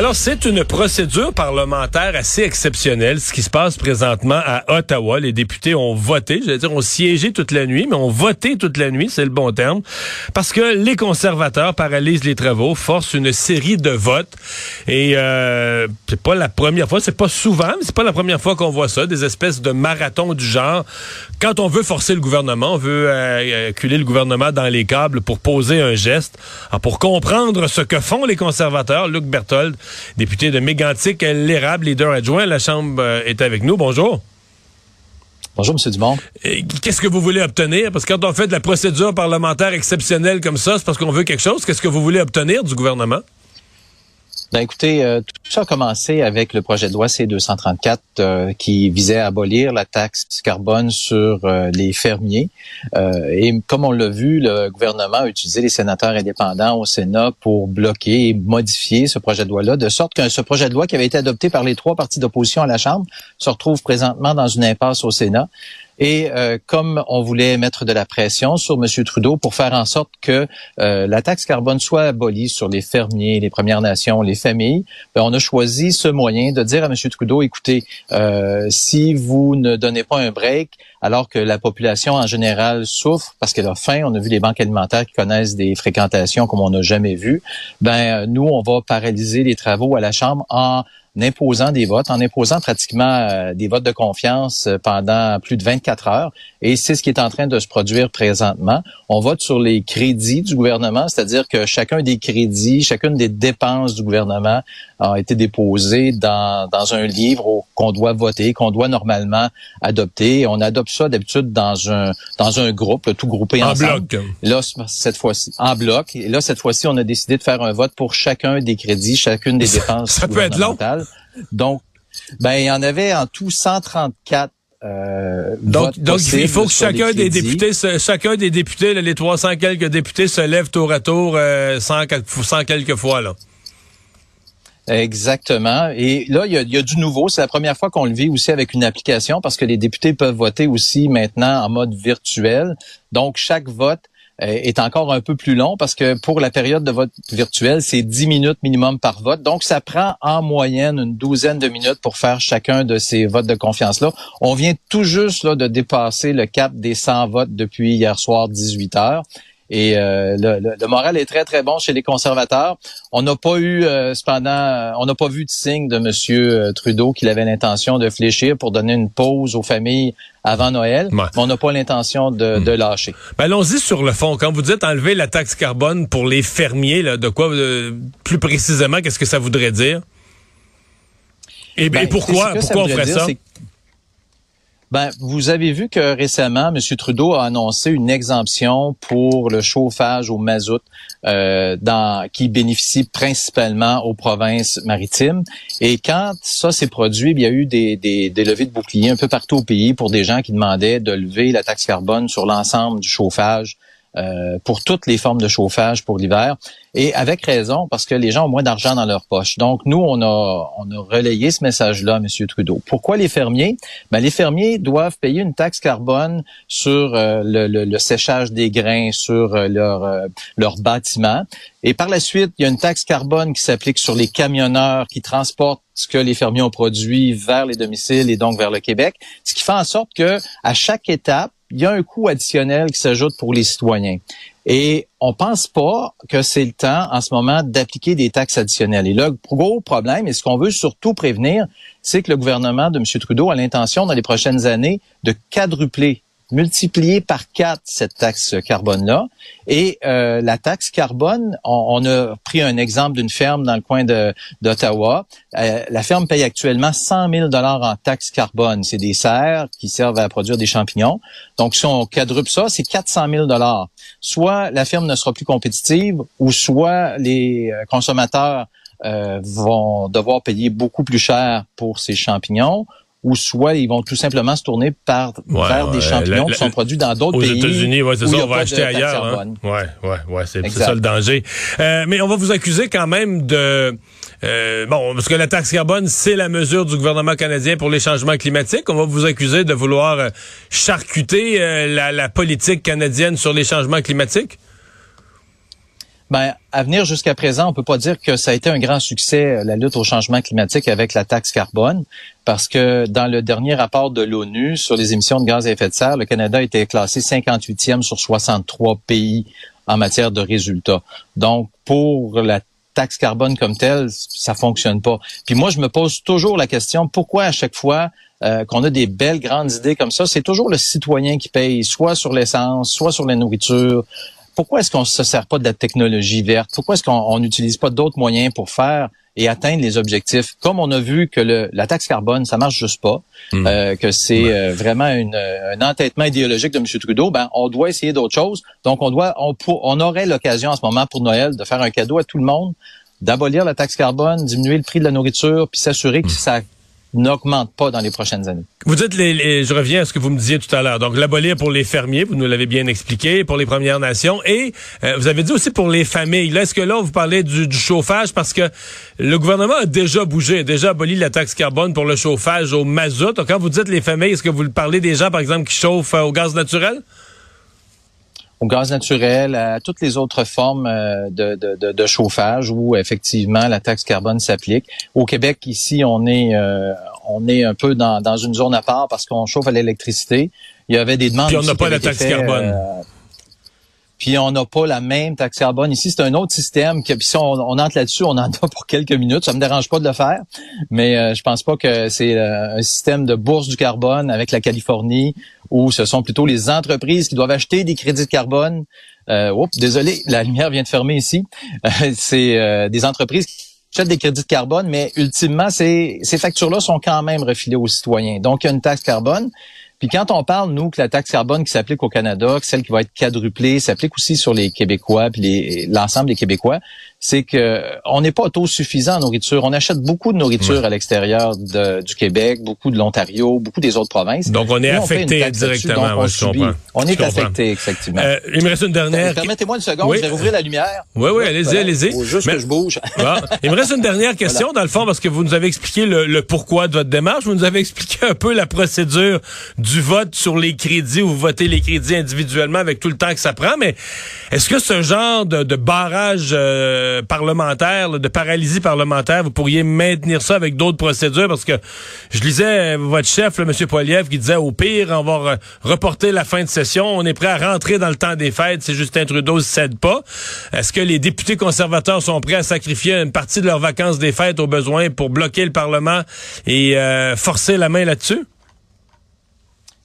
Alors, c'est une procédure parlementaire assez exceptionnelle, ce qui se passe présentement à Ottawa. Les députés ont voté, je veux dire, ont siégé toute la nuit, mais ont voté toute la nuit, c'est le bon terme, parce que les conservateurs paralysent les travaux, forcent une série de votes. Et euh, c'est pas la première fois, c'est pas souvent, mais c'est pas la première fois qu'on voit ça, des espèces de marathons du genre. Quand on veut forcer le gouvernement, on veut euh, le gouvernement dans les câbles pour poser un geste, Alors, pour comprendre ce que font les conservateurs, Luc Berthold, député de Mégantic, l'érable, leader adjoint. La Chambre euh, est avec nous. Bonjour. Bonjour, M. Dumont. Qu'est-ce que vous voulez obtenir? Parce que quand on fait de la procédure parlementaire exceptionnelle comme ça, c'est parce qu'on veut quelque chose. Qu'est-ce que vous voulez obtenir du gouvernement? Ben écoutez, euh, tout ça a commencé avec le projet de loi C234 euh, qui visait à abolir la taxe carbone sur euh, les fermiers. et comme on l'a vu, le gouvernement a utilisé les sénateurs indépendants au Sénat pour bloquer et modifier ce projet de loi-là, de sorte que ce projet de loi qui avait été adopté par les trois partis d'opposition à la Chambre se retrouve présentement dans une impasse au Sénat. Et euh, comme on voulait mettre de la pression sur M. Trudeau pour faire en sorte que euh, la taxe carbone soit abolie sur les fermiers, les Premières Nations, les familles, ben, on a choisi ce moyen de dire à M. Trudeau, écoutez, euh, si vous ne donnez pas un break, alors que la population en général souffre parce qu'elle a faim, on a vu les banques alimentaires qui connaissent des fréquentations comme on n'a jamais vu, ben nous, on va paralyser les travaux à la Chambre en en imposant des votes, en imposant pratiquement euh, des votes de confiance euh, pendant plus de 24 heures. Et c'est ce qui est en train de se produire présentement. On vote sur les crédits du gouvernement, c'est-à-dire que chacun des crédits, chacune des dépenses du gouvernement a été déposé dans, dans un livre qu'on doit voter, qu'on doit normalement adopter. On adopte ça d'habitude dans un dans un groupe, tout groupé en ensemble. bloc. Là, cette fois-ci, en bloc. Et là, cette fois-ci, on a décidé de faire un vote pour chacun des crédits, chacune des dépenses. Ça peut être long. Donc, ben, il y en avait en tout 134 euh, donc, donc il faut que chacun des députés, chacun des députés, les 300 quelques députés se lèvent tour à tour euh, 100, quelques fois là. Exactement. Et là, il y, a, il y a du nouveau. C'est la première fois qu'on le vit aussi avec une application parce que les députés peuvent voter aussi maintenant en mode virtuel. Donc, chaque vote est encore un peu plus long parce que pour la période de vote virtuel, c'est 10 minutes minimum par vote. Donc, ça prend en moyenne une douzaine de minutes pour faire chacun de ces votes de confiance-là. On vient tout juste là, de dépasser le cap des 100 votes depuis hier soir 18 heures. Et euh, le, moral est très très bon chez les conservateurs. On n'a pas eu euh, cependant, on n'a pas vu de signe de Monsieur Trudeau qu'il avait l'intention de fléchir pour donner une pause aux familles avant Noël. Mais on n'a pas l'intention de, hmm. de, lâcher. Ben, allons-y sur le fond. Quand vous dites enlever la taxe carbone pour les fermiers, là, de quoi euh, plus précisément, qu'est-ce que ça voudrait dire? Et, ben, pourquoi, pourquoi on ferait ça? Ben, vous avez vu que récemment, M. Trudeau a annoncé une exemption pour le chauffage au mazout euh, qui bénéficie principalement aux provinces maritimes. Et quand ça s'est produit, il y a eu des, des levées de boucliers un peu partout au pays pour des gens qui demandaient de lever la taxe carbone sur l'ensemble du chauffage euh, pour toutes les formes de chauffage pour l'hiver. Et avec raison, parce que les gens ont moins d'argent dans leur poche. Donc, nous, on a, on a relayé ce message-là M. Trudeau. Pourquoi les fermiers? Ben, les fermiers doivent payer une taxe carbone sur euh, le, le, séchage des grains, sur euh, leur, leur bâtiment. Et par la suite, il y a une taxe carbone qui s'applique sur les camionneurs qui transportent ce que les fermiers ont produit vers les domiciles et donc vers le Québec. Ce qui fait en sorte que à chaque étape, il y a un coût additionnel qui s'ajoute pour les citoyens. Et on pense pas que c'est le temps en ce moment d'appliquer des taxes additionnelles. Et le gros problème, et ce qu'on veut surtout prévenir, c'est que le gouvernement de M. Trudeau a l'intention dans les prochaines années de quadrupler multiplier par quatre cette taxe carbone-là. Et euh, la taxe carbone, on, a pris un exemple d'une ferme dans le coin d'Ottawa. Euh, la ferme paye actuellement 100 000 dollars en taxe carbone. C'est des serres qui servent à produire des champignons. Donc, si on quadruple ça, c'est 400 000 dollars. Soit la ferme ne sera plus compétitive, ou soit les euh, consommateurs vont devoir payer beaucoup plus cher pour ces champignons, ou soit ils vont tout simplement se tourner par, vers des champignons qui sont produits dans d'autres pays. Aux États-Unis, ouais, c'est ça, on va acheter ailleurs. Hein? Ouais, ouais, ouais, c'est ça le danger. Euh, mais on va vous accuser quand même de euh, bon, parce que la taxe carbone, c'est la mesure du gouvernement canadien pour les changements climatiques. On va vous accuser de vouloir euh, charcuter la, la politique canadienne sur les changements climatiques. Ben, à venir jusqu'à présent, on peut pas dire que ça a été un grand succès, la lutte au changement climatique avec la taxe carbone, parce que dans le dernier rapport de l'ONU sur les émissions de gaz à effet de serre, le Canada été classé 58e sur 63 pays en matière de résultats. Donc, pour la taxe carbone comme telle, ça fonctionne pas. Puis moi, je me pose toujours la question, pourquoi à chaque fois euh, qu'on a des belles grandes idées comme ça, c'est toujours le citoyen qui paye, soit sur l'essence, soit sur la nourriture, pourquoi est-ce qu'on ne se sert pas de la technologie verte? Pourquoi est-ce qu'on n'utilise pas d'autres moyens pour faire et atteindre les objectifs? Comme on a vu que le, la taxe carbone, ça marche juste pas, hmm. euh, que c'est euh, vraiment une, un entêtement idéologique de M. Trudeau, ben, on doit essayer d'autres choses. Donc, on doit, on, on aurait l'occasion en ce moment pour Noël de faire un cadeau à tout le monde, d'abolir la taxe carbone, diminuer le prix de la nourriture, puis s'assurer que hmm. ça n'augmente pas dans les prochaines années. Vous dites, les, je reviens à ce que vous me disiez tout à l'heure. Donc, l'abolir pour les fermiers, vous nous l'avez bien expliqué, pour les Premières Nations, et euh, vous avez dit aussi pour les familles. Est-ce que là, vous parlez du, chauffage? Parce que le gouvernement a déjà bougé, a déjà aboli la taxe carbone pour le chauffage au mazout. Donc, quand vous dites les familles, est-ce que vous parlez des gens, par exemple, qui chauffent euh, au gaz naturel? Au gaz naturel, à toutes les autres formes euh, de, de, de, chauffage où effectivement la taxe carbone s'applique. Au Québec, ici, on est euh, on est un peu dans, dans une zone à part parce qu'on chauffe à l'électricité. Il y avait des demandes. Puis on n'a pas la taxe carbone. Euh, puis on n'a pas la même taxe carbone. Ici, c'est un autre système. Que, puis si on, entre là-dessus, on en a pour quelques minutes. Ça me dérange pas de le faire, mais euh, je pense pas que c'est euh, un système de bourse du carbone avec la Californie où ce sont plutôt les entreprises qui doivent acheter des crédits de carbone. Euh, oups, désolé, la lumière vient de fermer ici. c'est des entreprises qui achètent des crédits de carbone, mais ultimement, ces, ces factures-là sont quand même refilées aux citoyens. Donc, il y a une taxe carbone. Puis quand on parle, nous, que la taxe carbone qui s'applique au Canada, que celle qui va être quadruplée, s'applique aussi sur les Québécois, puis l'ensemble des Québécois, c'est que on n'est pas autosuffisant en nourriture. On achète beaucoup de nourriture à l'extérieur du Québec, beaucoup de l'Ontario, beaucoup des autres provinces. Donc on est affecté directement. on, on est affecté, effectivement. Euh, il me reste une dernière. Permettez-moi une seconde, je vais rouvrir la lumière. Oui, oui, allez-y, allez-y. Faut juste que je bouge. Il me reste une dernière question, dans le fond, parce que vous nous avez expliqué le, pourquoi de votre démarche. Vous nous avez expliqué un peu la procédure du vote sur les crédits, où vous votez les crédits individuellement avec tout le temps que ça prend. Mais est-ce que ce genre de, barrage euh, parlementaire, de paralysie parlementaire, vous pourriez maintenir ça avec d'autres procédures parce que je lisais euh, votre chef, le M. Poiliev, qui disait au pire, on va reporter la fin de session, on est prêt à rentrer dans le temps des fêtes si Justin Trudeau ne cède pas. Est-ce que les députés conservateurs sont prêts à sacrifier une partie de leurs vacances des fêtes au besoin pour bloquer le Parlement et euh, forcer la main là-dessus?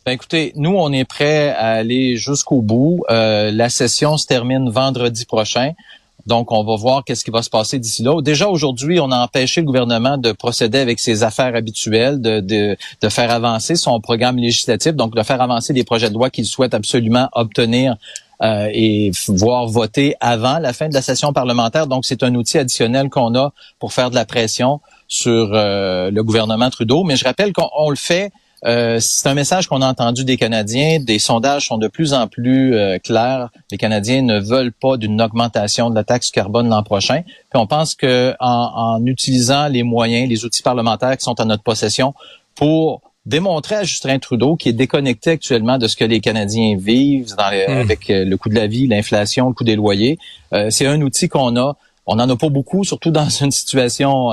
Ben écoutez, nous, on est prêts à aller jusqu'au bout. Euh, la session se termine vendredi prochain. Donc, on va voir qu'est-ce qui va se passer d'ici là. Déjà aujourd'hui, on a empêché le gouvernement de procéder avec ses affaires habituelles, de, de, faire avancer son programme législatif, donc de faire avancer des projets de loi qu'il souhaite absolument obtenir euh, et voir voter avant la fin de la session parlementaire. Donc, c'est un outil additionnel qu'on a pour faire de la pression sur euh, le gouvernement Trudeau. Mais je rappelle qu'on le fait euh, c'est un message qu'on a entendu des Canadiens. Des sondages sont de plus en plus euh, clairs. Les Canadiens ne veulent pas d'une augmentation de la taxe carbone l'an prochain. Puis on pense que en, utilisant les moyens, les outils parlementaires qui sont en notre possession pour démontrer à Justin Trudeau qui est déconnecté actuellement de ce que les Canadiens vivent dans hmm. avec euh, le coût de la vie, l'inflation, le coût des loyers. c'est un outil qu'on a. On n'en a pas beaucoup, surtout dans une situation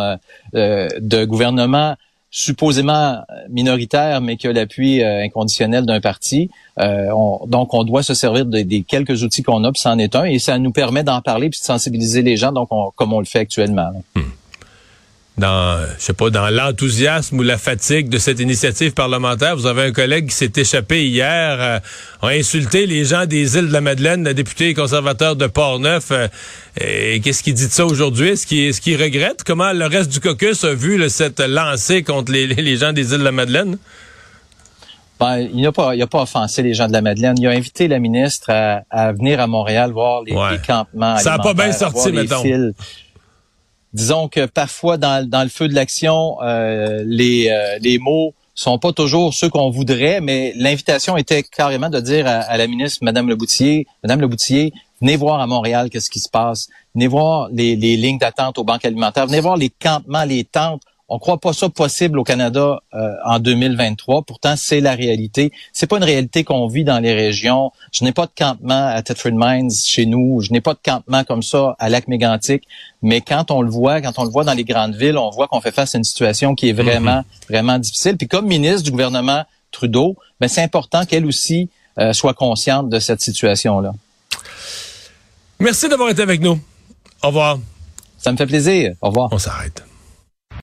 de gouvernement supposément minoritaire, mais qui a l'appui euh, inconditionnel d'un parti. Euh, donc, on doit se servir des quelques outils qu'on a, puis c'en est un, et ça nous permet d'en parler puis de sensibiliser les gens, donc comme on le fait actuellement. Dans, je sais pas, dans l'enthousiasme ou la fatigue de cette initiative parlementaire. Vous avez un collègue qui s'est échappé hier, euh, a insulté les gens des îles de la Madeleine, le député conservateur de Portneuf. Euh, et qu'est-ce qu'il dit de ça aujourd'hui? Est-ce qu'il est qu regrette? Comment le reste du caucus a vu cette lancée contre les, les, gens des îles de la Madeleine? Ben, il n'a pas, il a pas offensé les gens de la Madeleine. Il a invité la ministre à, à venir à Montréal voir les, campements. Ça n'a pas bien sorti, mettons disons que parfois dans, dans le feu de l'action, euh, les, euh, les mots sont pas toujours ceux qu'on voudrait, mais l'invitation était carrément de dire à, la ministre, Madame Leboutier, Madame Leboutier, venez voir à Montréal qu'est-ce qui se passe. venez voir les, les lignes d'attente aux banques alimentaires, venez voir les campements, les tentes on croit pas ça possible au Canada euh, en 2023. Pourtant, c'est la réalité. C'est pas une réalité qu'on vit dans les régions. Je n'ai pas de campement à Tetford Mines chez nous. Je n'ai pas de campement comme ça à Lac-Mégantic. Mais quand on le voit, quand on le voit dans les grandes villes, on voit qu'on fait face à une situation qui est vraiment, mhm. vraiment difficile. Puis comme ministre du gouvernement Trudeau, ben c'est important qu'elle aussi euh, soit consciente de cette situation-là. Merci d'avoir été avec nous. Au revoir. Ça me fait plaisir. Au revoir. On s'arrête.